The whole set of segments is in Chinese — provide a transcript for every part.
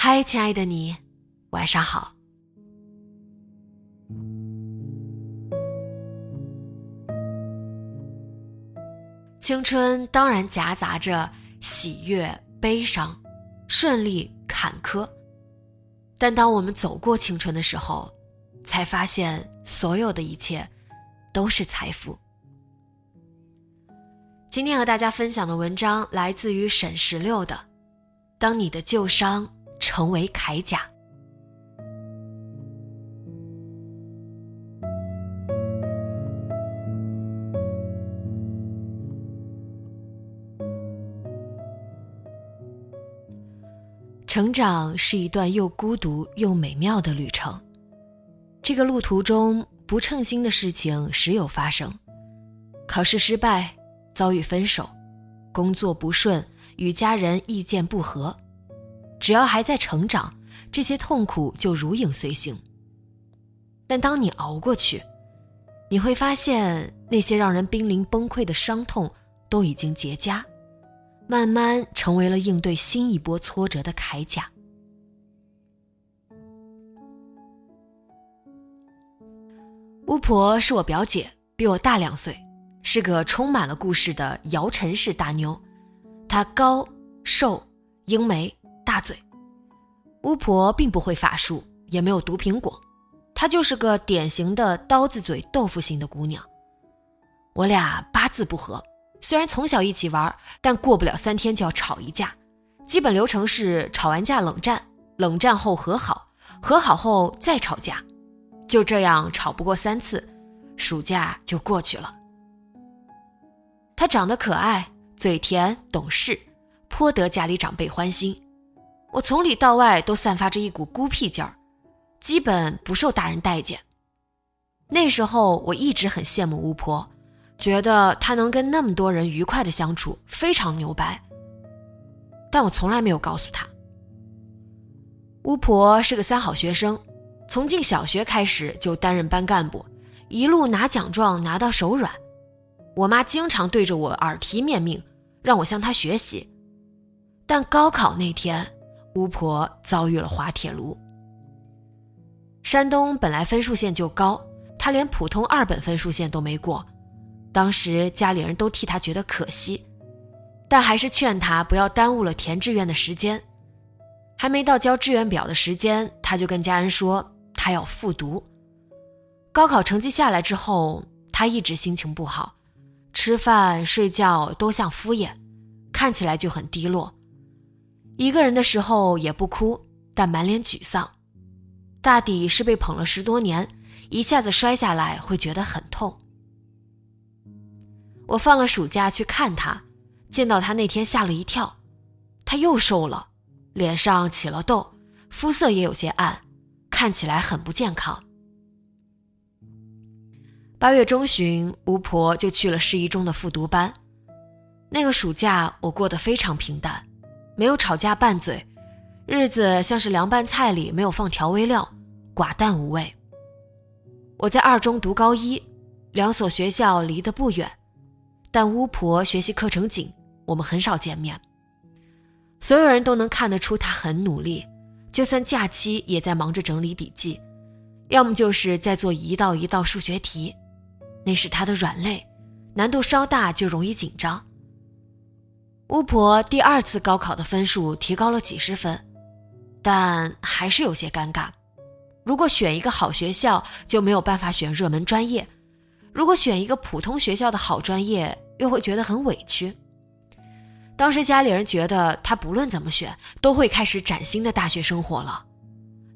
嗨，亲爱的你，晚上好。青春当然夹杂着喜悦、悲伤、顺利、坎坷，但当我们走过青春的时候，才发现所有的一切都是财富。今天和大家分享的文章来自于沈石榴的《当你的旧伤》。成为铠甲。成长是一段又孤独又美妙的旅程。这个路途中，不称心的事情时有发生：考试失败，遭遇分手，工作不顺，与家人意见不合。只要还在成长，这些痛苦就如影随形。但当你熬过去，你会发现那些让人濒临崩溃的伤痛都已经结痂，慢慢成为了应对新一波挫折的铠甲。巫婆是我表姐，比我大两岁，是个充满了故事的姚晨式大妞。她高瘦英眉。大嘴，巫婆并不会法术，也没有毒苹果，她就是个典型的刀子嘴豆腐心的姑娘。我俩八字不合，虽然从小一起玩，但过不了三天就要吵一架。基本流程是吵完架冷战，冷战后和好，和好后再吵架，就这样吵不过三次，暑假就过去了。她长得可爱，嘴甜，懂事，颇得家里长辈欢心。我从里到外都散发着一股孤僻劲儿，基本不受大人待见。那时候我一直很羡慕巫婆，觉得他能跟那么多人愉快的相处，非常牛掰。但我从来没有告诉他，巫婆是个三好学生，从进小学开始就担任班干部，一路拿奖状拿到手软。我妈经常对着我耳提面命，让我向她学习。但高考那天。巫婆遭遇了滑铁卢。山东本来分数线就高，她连普通二本分数线都没过，当时家里人都替他觉得可惜，但还是劝他不要耽误了填志愿的时间。还没到交志愿表的时间，他就跟家人说他要复读。高考成绩下来之后，他一直心情不好，吃饭睡觉都像敷衍，看起来就很低落。一个人的时候也不哭，但满脸沮丧，大抵是被捧了十多年，一下子摔下来会觉得很痛。我放了暑假去看他，见到他那天吓了一跳，他又瘦了，脸上起了痘，肤色也有些暗，看起来很不健康。八月中旬，巫婆就去了市一中的复读班，那个暑假我过得非常平淡。没有吵架拌嘴，日子像是凉拌菜里没有放调味料，寡淡无味。我在二中读高一，两所学校离得不远，但巫婆学习课程紧，我们很少见面。所有人都能看得出她很努力，就算假期也在忙着整理笔记，要么就是在做一道一道数学题，那是她的软肋，难度稍大就容易紧张。巫婆第二次高考的分数提高了几十分，但还是有些尴尬。如果选一个好学校，就没有办法选热门专业；如果选一个普通学校的好专业，又会觉得很委屈。当时家里人觉得他不论怎么选，都会开始崭新的大学生活了，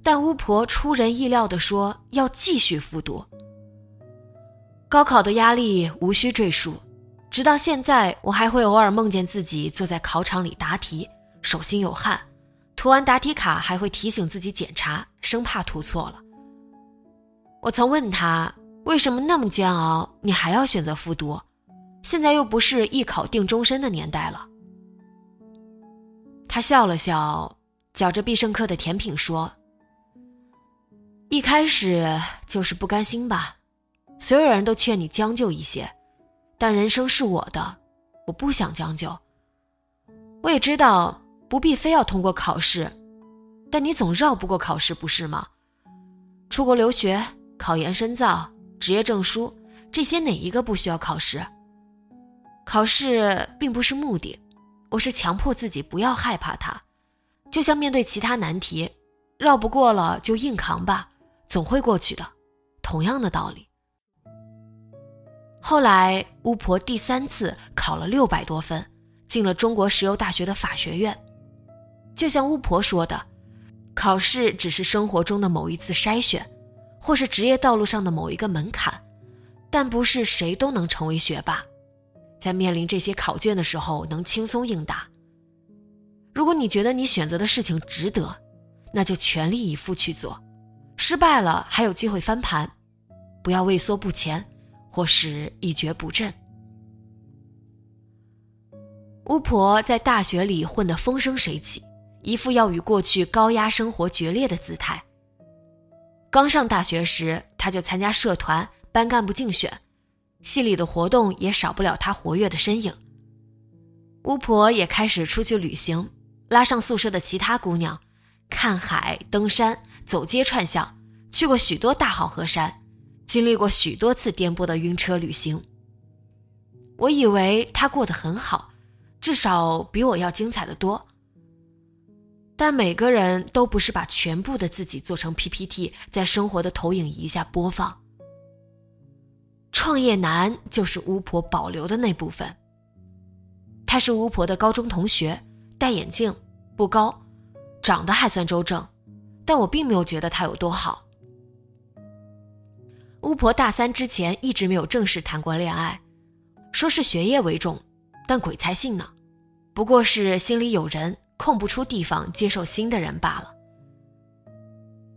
但巫婆出人意料地说要继续复读。高考的压力无需赘述。直到现在，我还会偶尔梦见自己坐在考场里答题，手心有汗，涂完答题卡还会提醒自己检查，生怕涂错了。我曾问他为什么那么煎熬，你还要选择复读？现在又不是一考定终身的年代了。他笑了笑，嚼着必胜客的甜品说：“一开始就是不甘心吧，所有人都劝你将就一些。”但人生是我的，我不想将就。我也知道不必非要通过考试，但你总绕不过考试，不是吗？出国留学、考研深造、职业证书，这些哪一个不需要考试？考试并不是目的，我是强迫自己不要害怕它，就像面对其他难题，绕不过了就硬扛吧，总会过去的，同样的道理。后来，巫婆第三次考了六百多分，进了中国石油大学的法学院。就像巫婆说的，考试只是生活中的某一次筛选，或是职业道路上的某一个门槛，但不是谁都能成为学霸。在面临这些考卷的时候，能轻松应答。如果你觉得你选择的事情值得，那就全力以赴去做。失败了还有机会翻盘，不要畏缩不前。或是一蹶不振。巫婆在大学里混得风生水起，一副要与过去高压生活决裂的姿态。刚上大学时，她就参加社团、班干部竞选，系里的活动也少不了她活跃的身影。巫婆也开始出去旅行，拉上宿舍的其他姑娘，看海、登山、走街串巷，去过许多大好河山。经历过许多次颠簸的晕车旅行，我以为他过得很好，至少比我要精彩的多。但每个人都不是把全部的自己做成 PPT，在生活的投影仪下播放。创业难就是巫婆保留的那部分。他是巫婆的高中同学，戴眼镜，不高，长得还算周正，但我并没有觉得他有多好。巫婆大三之前一直没有正式谈过恋爱，说是学业为重，但鬼才信呢。不过是心里有人，空不出地方接受新的人罢了。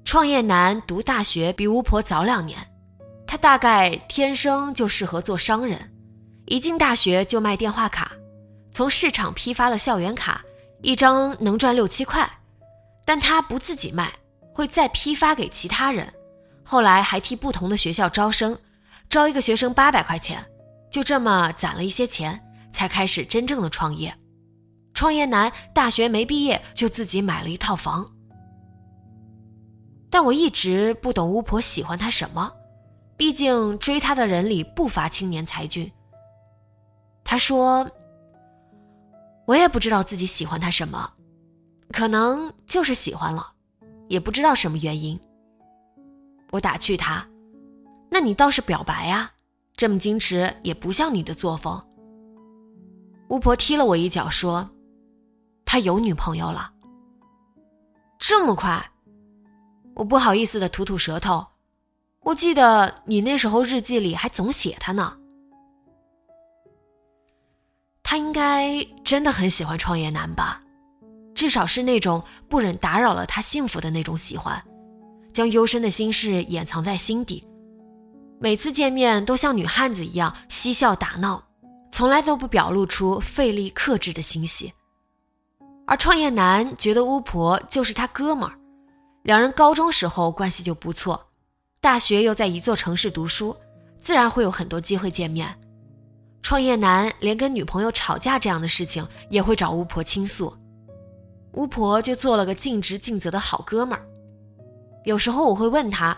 创业男读大学比巫婆早两年，他大概天生就适合做商人，一进大学就卖电话卡，从市场批发了校园卡，一张能赚六七块，但他不自己卖，会再批发给其他人。后来还替不同的学校招生，招一个学生八百块钱，就这么攒了一些钱，才开始真正的创业。创业男大学没毕业就自己买了一套房。但我一直不懂巫婆喜欢他什么，毕竟追他的人里不乏青年才俊。他说：“我也不知道自己喜欢他什么，可能就是喜欢了，也不知道什么原因。”我打趣他：“那你倒是表白呀，这么矜持也不像你的作风。”巫婆踢了我一脚，说：“他有女朋友了。”这么快，我不好意思的吐吐舌头。我记得你那时候日记里还总写他呢。他应该真的很喜欢创业男吧？至少是那种不忍打扰了他幸福的那种喜欢。将幽深的心事掩藏在心底，每次见面都像女汉子一样嬉笑打闹，从来都不表露出费力克制的欣喜。而创业男觉得巫婆就是他哥们儿，两人高中时候关系就不错，大学又在一座城市读书，自然会有很多机会见面。创业男连跟女朋友吵架这样的事情也会找巫婆倾诉，巫婆就做了个尽职尽责的好哥们儿。有时候我会问他：“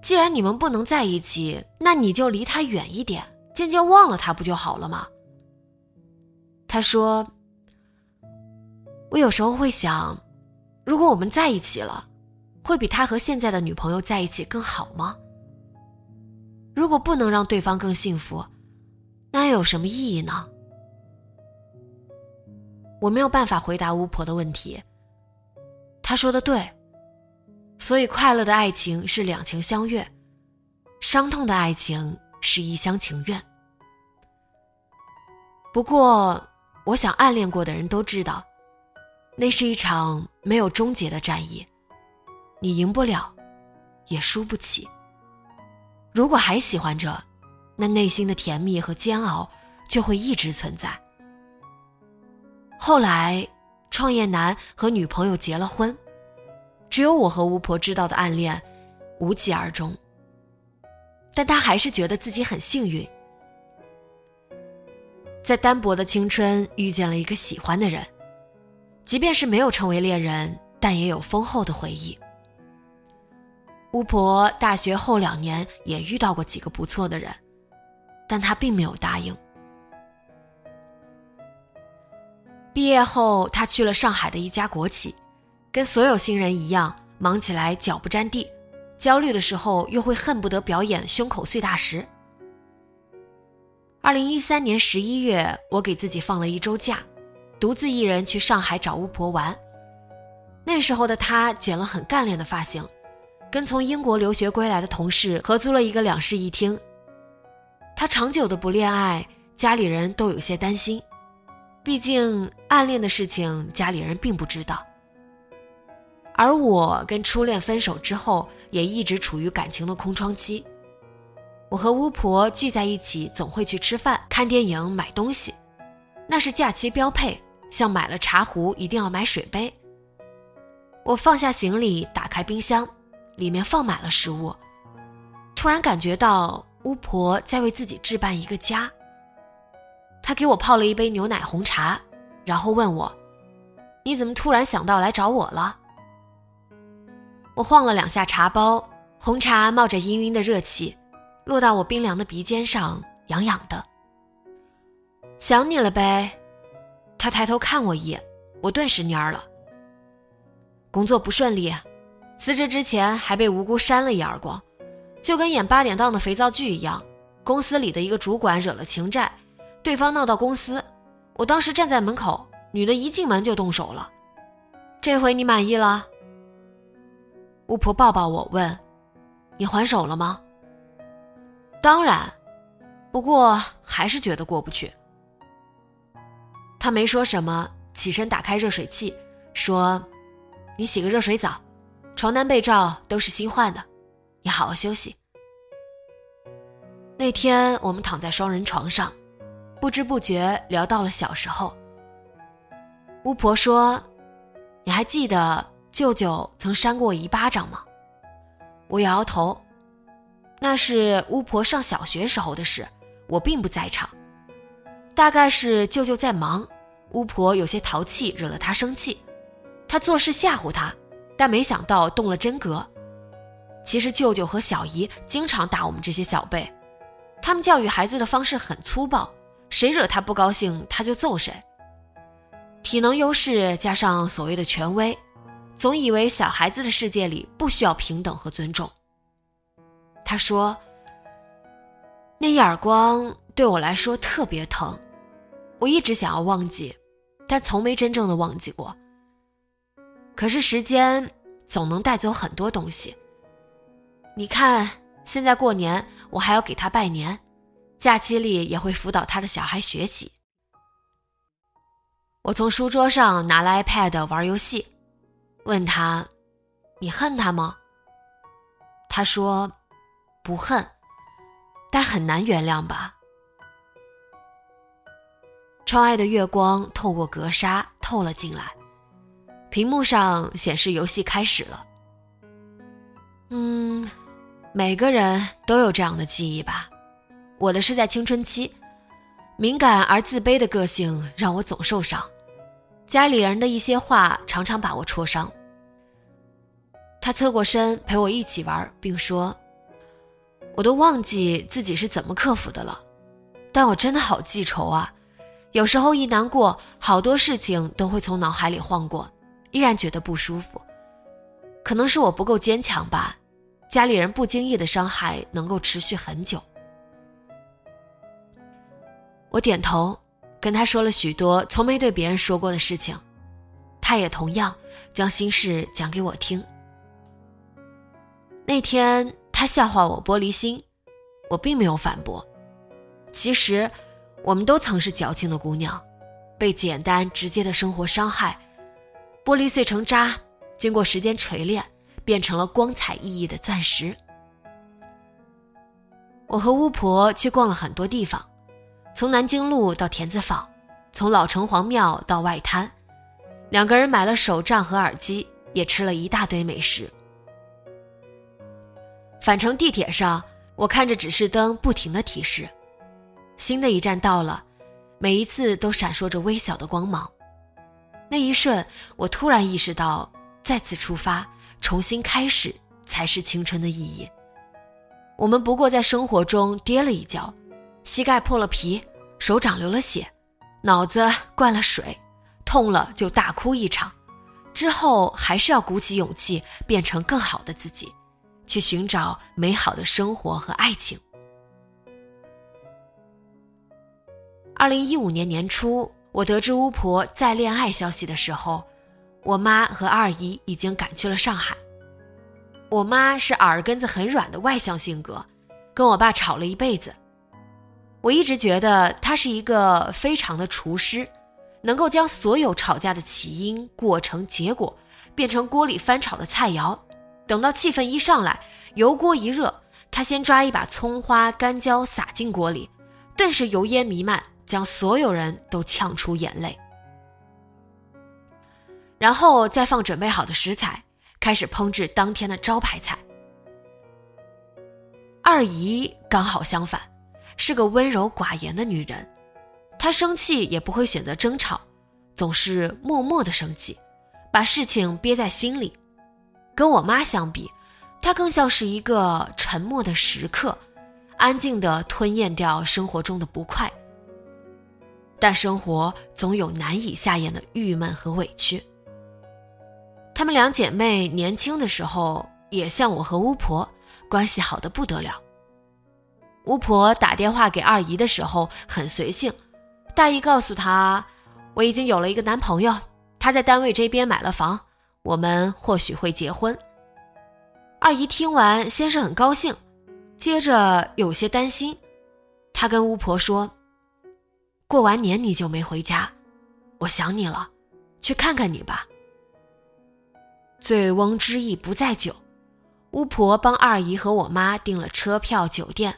既然你们不能在一起，那你就离他远一点，渐渐忘了他不就好了吗？”他说：“我有时候会想，如果我们在一起了，会比他和现在的女朋友在一起更好吗？如果不能让对方更幸福，那又有什么意义呢？我没有办法回答巫婆的问题。她说的对，所以快乐的爱情是两情相悦，伤痛的爱情是一厢情愿。不过，我想暗恋过的人都知道，那是一场没有终结的战役，你赢不了，也输不起。如果还喜欢着，那内心的甜蜜和煎熬就会一直存在。后来，创业男和女朋友结了婚，只有我和巫婆知道的暗恋无疾而终。但他还是觉得自己很幸运，在单薄的青春遇见了一个喜欢的人，即便是没有成为恋人，但也有丰厚的回忆。巫婆大学后两年也遇到过几个不错的人，但她并没有答应。毕业后，她去了上海的一家国企，跟所有新人一样，忙起来脚不沾地，焦虑的时候又会恨不得表演胸口碎大石。二零一三年十一月，我给自己放了一周假，独自一人去上海找巫婆玩。那时候的她剪了很干练的发型。跟从英国留学归来的同事合租了一个两室一厅。他长久的不恋爱，家里人都有些担心，毕竟暗恋的事情家里人并不知道。而我跟初恋分手之后，也一直处于感情的空窗期。我和巫婆聚在一起，总会去吃饭、看电影、买东西，那是假期标配，像买了茶壶一定要买水杯。我放下行李，打开冰箱。里面放满了食物，突然感觉到巫婆在为自己置办一个家。她给我泡了一杯牛奶红茶，然后问我：“你怎么突然想到来找我了？”我晃了两下茶包，红茶冒着氤氲的热气，落到我冰凉的鼻尖上，痒痒的。想你了呗。他抬头看我一眼，我顿时蔫了。工作不顺利。辞职之前还被无辜扇了一耳光，就跟演八点档的肥皂剧一样。公司里的一个主管惹了情债，对方闹到公司，我当时站在门口，女的一进门就动手了。这回你满意了？巫婆抱抱我问：“你还手了吗？”当然，不过还是觉得过不去。他没说什么，起身打开热水器，说：“你洗个热水澡。”床单被罩都是新换的，你好好休息。那天我们躺在双人床上，不知不觉聊到了小时候。巫婆说：“你还记得舅舅曾扇过我一巴掌吗？”我摇摇头。那是巫婆上小学时候的事，我并不在场。大概是舅舅在忙，巫婆有些淘气，惹了他生气，他做事吓唬他。但没想到动了真格。其实舅舅和小姨经常打我们这些小辈，他们教育孩子的方式很粗暴，谁惹他不高兴他就揍谁。体能优势加上所谓的权威，总以为小孩子的世界里不需要平等和尊重。他说：“那一耳光对我来说特别疼，我一直想要忘记，但从没真正的忘记过。”可是时间总能带走很多东西。你看，现在过年我还要给他拜年，假期里也会辅导他的小孩学习。我从书桌上拿了 iPad 玩游戏，问他：“你恨他吗？”他说：“不恨，但很难原谅吧。”窗外的月光透过格纱透了进来。屏幕上显示游戏开始了。嗯，每个人都有这样的记忆吧。我的是在青春期，敏感而自卑的个性让我总受伤，家里人的一些话常常把我戳伤。他侧过身陪我一起玩，并说：“我都忘记自己是怎么克服的了，但我真的好记仇啊！有时候一难过，好多事情都会从脑海里晃过，依然觉得不舒服。可能是我不够坚强吧，家里人不经意的伤害能够持续很久。我点头，跟他说了许多从没对别人说过的事情，他也同样将心事讲给我听。那天他笑话我玻璃心，我并没有反驳。其实，我们都曾是矫情的姑娘，被简单直接的生活伤害，玻璃碎成渣，经过时间锤炼，变成了光彩熠熠的钻石。我和巫婆去逛了很多地方，从南京路到田子坊，从老城隍庙到外滩，两个人买了手杖和耳机，也吃了一大堆美食。返程地铁上，我看着指示灯不停的提示。新的一站到了，每一次都闪烁着微小的光芒。那一瞬，我突然意识到，再次出发，重新开始，才是青春的意义。我们不过在生活中跌了一跤，膝盖破了皮，手掌流了血，脑子灌了水，痛了就大哭一场，之后还是要鼓起勇气，变成更好的自己，去寻找美好的生活和爱情。二零一五年年初，我得知巫婆在恋爱消息的时候，我妈和二姨已经赶去了上海。我妈是耳根子很软的外向性格，跟我爸吵了一辈子。我一直觉得她是一个非常的厨师，能够将所有吵架的起因、过程、结果变成锅里翻炒的菜肴。等到气氛一上来，油锅一热，她先抓一把葱花、干椒撒进锅里，顿时油烟弥漫。将所有人都呛出眼泪，然后再放准备好的食材，开始烹制当天的招牌菜。二姨刚好相反，是个温柔寡言的女人，她生气也不会选择争吵，总是默默的生气，把事情憋在心里。跟我妈相比，她更像是一个沉默的食客，安静的吞咽掉生活中的不快。但生活总有难以下咽的郁闷和委屈。她们两姐妹年轻的时候也像我和巫婆，关系好的不得了。巫婆打电话给二姨的时候很随性，大意告诉她我已经有了一个男朋友，他在单位这边买了房，我们或许会结婚。二姨听完先是很高兴，接着有些担心，她跟巫婆说。过完年你就没回家，我想你了，去看看你吧。醉翁之意不在酒，巫婆帮二姨和我妈订了车票、酒店，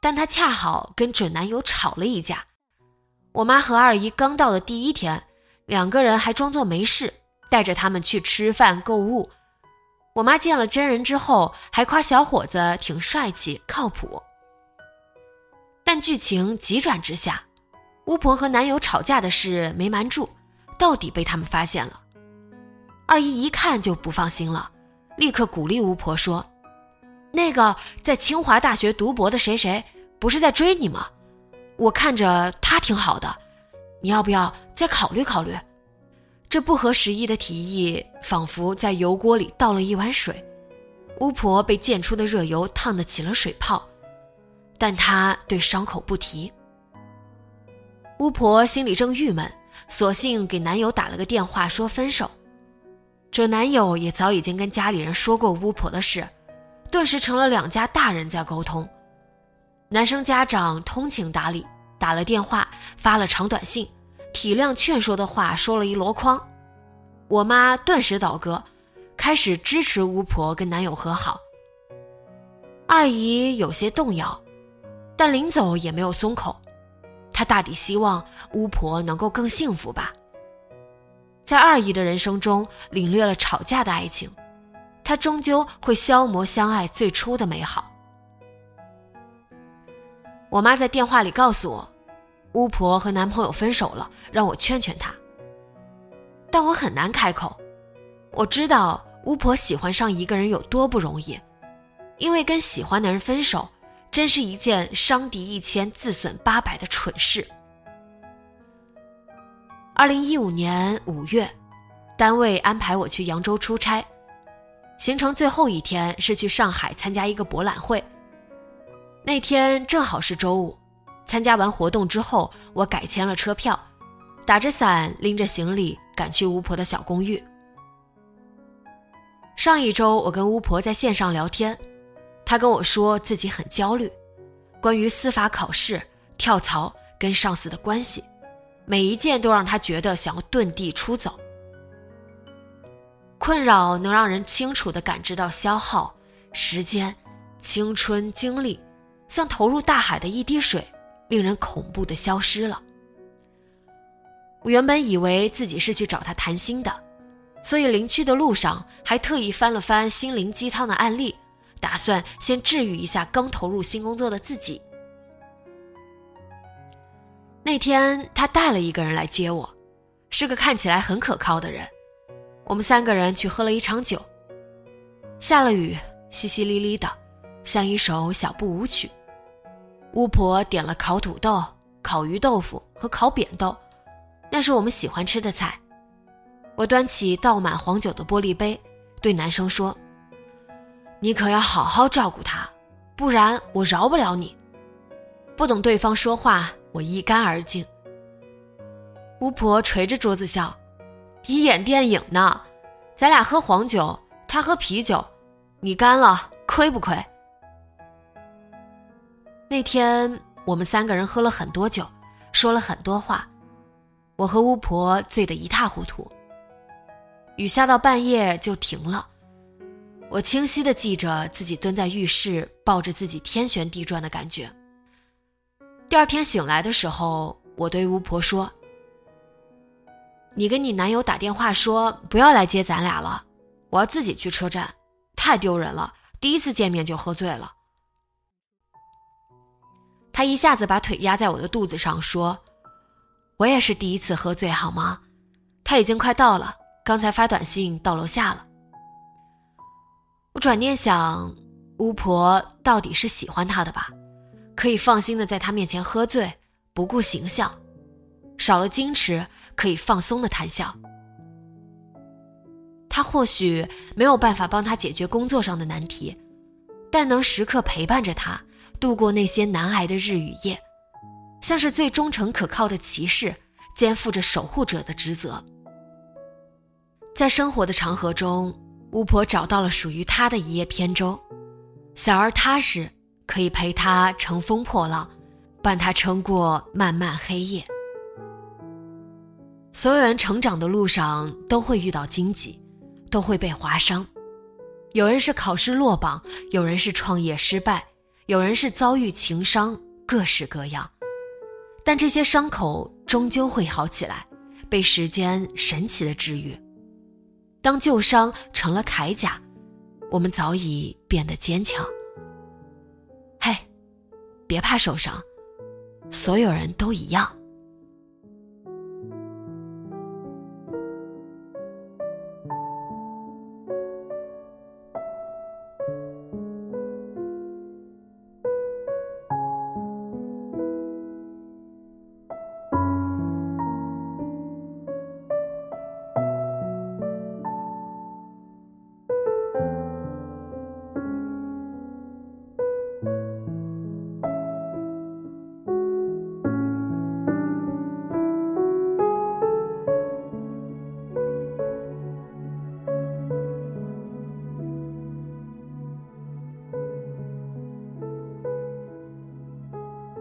但她恰好跟准男友吵了一架。我妈和二姨刚到的第一天，两个人还装作没事，带着他们去吃饭、购物。我妈见了真人之后，还夸小伙子挺帅气、靠谱。但剧情急转直下。巫婆和男友吵架的事没瞒住，到底被他们发现了。二姨一看就不放心了，立刻鼓励巫婆说：“那个在清华大学读博的谁谁，不是在追你吗？我看着他挺好的，你要不要再考虑考虑？”这不合时宜的提议，仿佛在油锅里倒了一碗水，巫婆被溅出的热油烫得起了水泡，但她对伤口不提。巫婆心里正郁闷，索性给男友打了个电话说分手。准男友也早已经跟家里人说过巫婆的事，顿时成了两家大人在沟通。男生家长通情达理，打了电话，发了长短信，体谅劝说的话说了一箩筐。我妈顿时倒戈，开始支持巫婆跟男友和好。二姨有些动摇，但临走也没有松口。他大抵希望巫婆能够更幸福吧。在二姨的人生中领略了吵架的爱情，他终究会消磨相爱最初的美好。我妈在电话里告诉我，巫婆和男朋友分手了，让我劝劝她。但我很难开口。我知道巫婆喜欢上一个人有多不容易，因为跟喜欢的人分手。真是一件伤敌一千自损八百的蠢事。二零一五年五月，单位安排我去扬州出差，行程最后一天是去上海参加一个博览会。那天正好是周五，参加完活动之后，我改签了车票，打着伞，拎着行李赶去巫婆的小公寓。上一周，我跟巫婆在线上聊天，他跟我说自己很焦虑，关于司法考试、跳槽跟上司的关系。每一件都让他觉得想要遁地出走。困扰能让人清楚地感知到消耗时间、青春、精力，像投入大海的一滴水，令人恐怖地消失了。我原本以为自己是去找他谈心的，所以临去的路上还特意翻了翻心灵鸡汤的案例，打算先治愈一下刚投入新工作的自己。那天他带了一个人来接我，是个看起来很可靠的人。我们三个人去喝了一场酒。下了雨，淅淅沥沥的，像一首小步舞曲。巫婆点了烤土豆、烤鱼豆腐和烤扁豆，那是我们喜欢吃的菜。我端起倒满黄酒的玻璃杯，对男生说：“你可要好好照顾他，不然我饶不了你。”不等对方说话。我一干而尽。巫婆捶着桌子笑：“你演电影呢？咱俩喝黄酒，他喝啤酒，你干了亏不亏？”那天我们三个人喝了很多酒，说了很多话，我和巫婆醉得一塌糊涂。雨下到半夜就停了，我清晰的记着自己蹲在浴室，抱着自己天旋地转的感觉。第二天醒来的时候，我对巫婆说：“你跟你男友打电话说不要来接咱俩了，我要自己去车站，太丢人了。第一次见面就喝醉了。”他一下子把腿压在我的肚子上，说：“我也是第一次喝醉，好吗？”他已经快到了，刚才发短信到楼下了。我转念想，巫婆到底是喜欢他的吧。可以放心的在他面前喝醉，不顾形象，少了矜持，可以放松的谈笑。他或许没有办法帮他解决工作上的难题，但能时刻陪伴着他度过那些难挨的日与夜，像是最忠诚可靠的骑士，肩负着守护者的职责。在生活的长河中，巫婆找到了属于她的一叶扁舟，小而踏实。可以陪她乘风破浪，伴她撑过漫漫黑夜。所有人成长的路上都会遇到荆棘，都会被划伤。有人是考试落榜，有人是创业失败，有人是遭遇情伤，各式各样。但这些伤口终究会好起来，被时间神奇的治愈。当旧伤成了铠甲，我们早已变得坚强。嘿，别怕受伤，所有人都一样。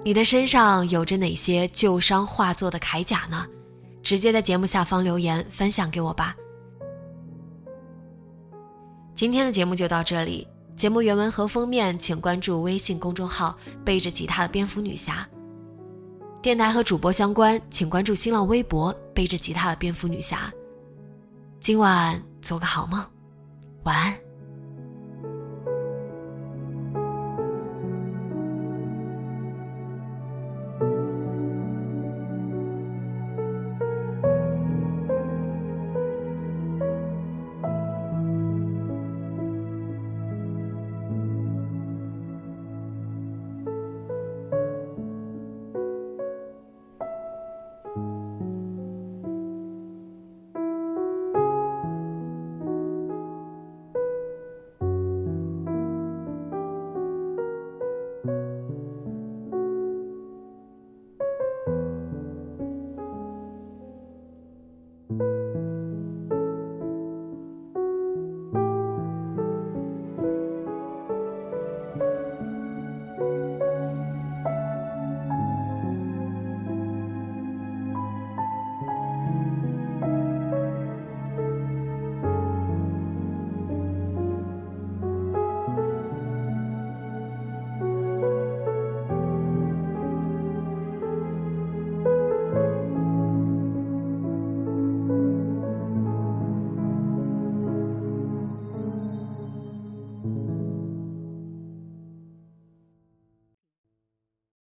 你的身上有着哪些旧伤化作的铠甲呢？直接在节目下方留言分享给我吧。今天的节目就到这里，节目原文和封面请关注微信公众号“背着吉他的蝙蝠女侠”。电台和主播相关，请关注新浪微博“背着吉他的蝙蝠女侠”。今晚做个好梦，晚安。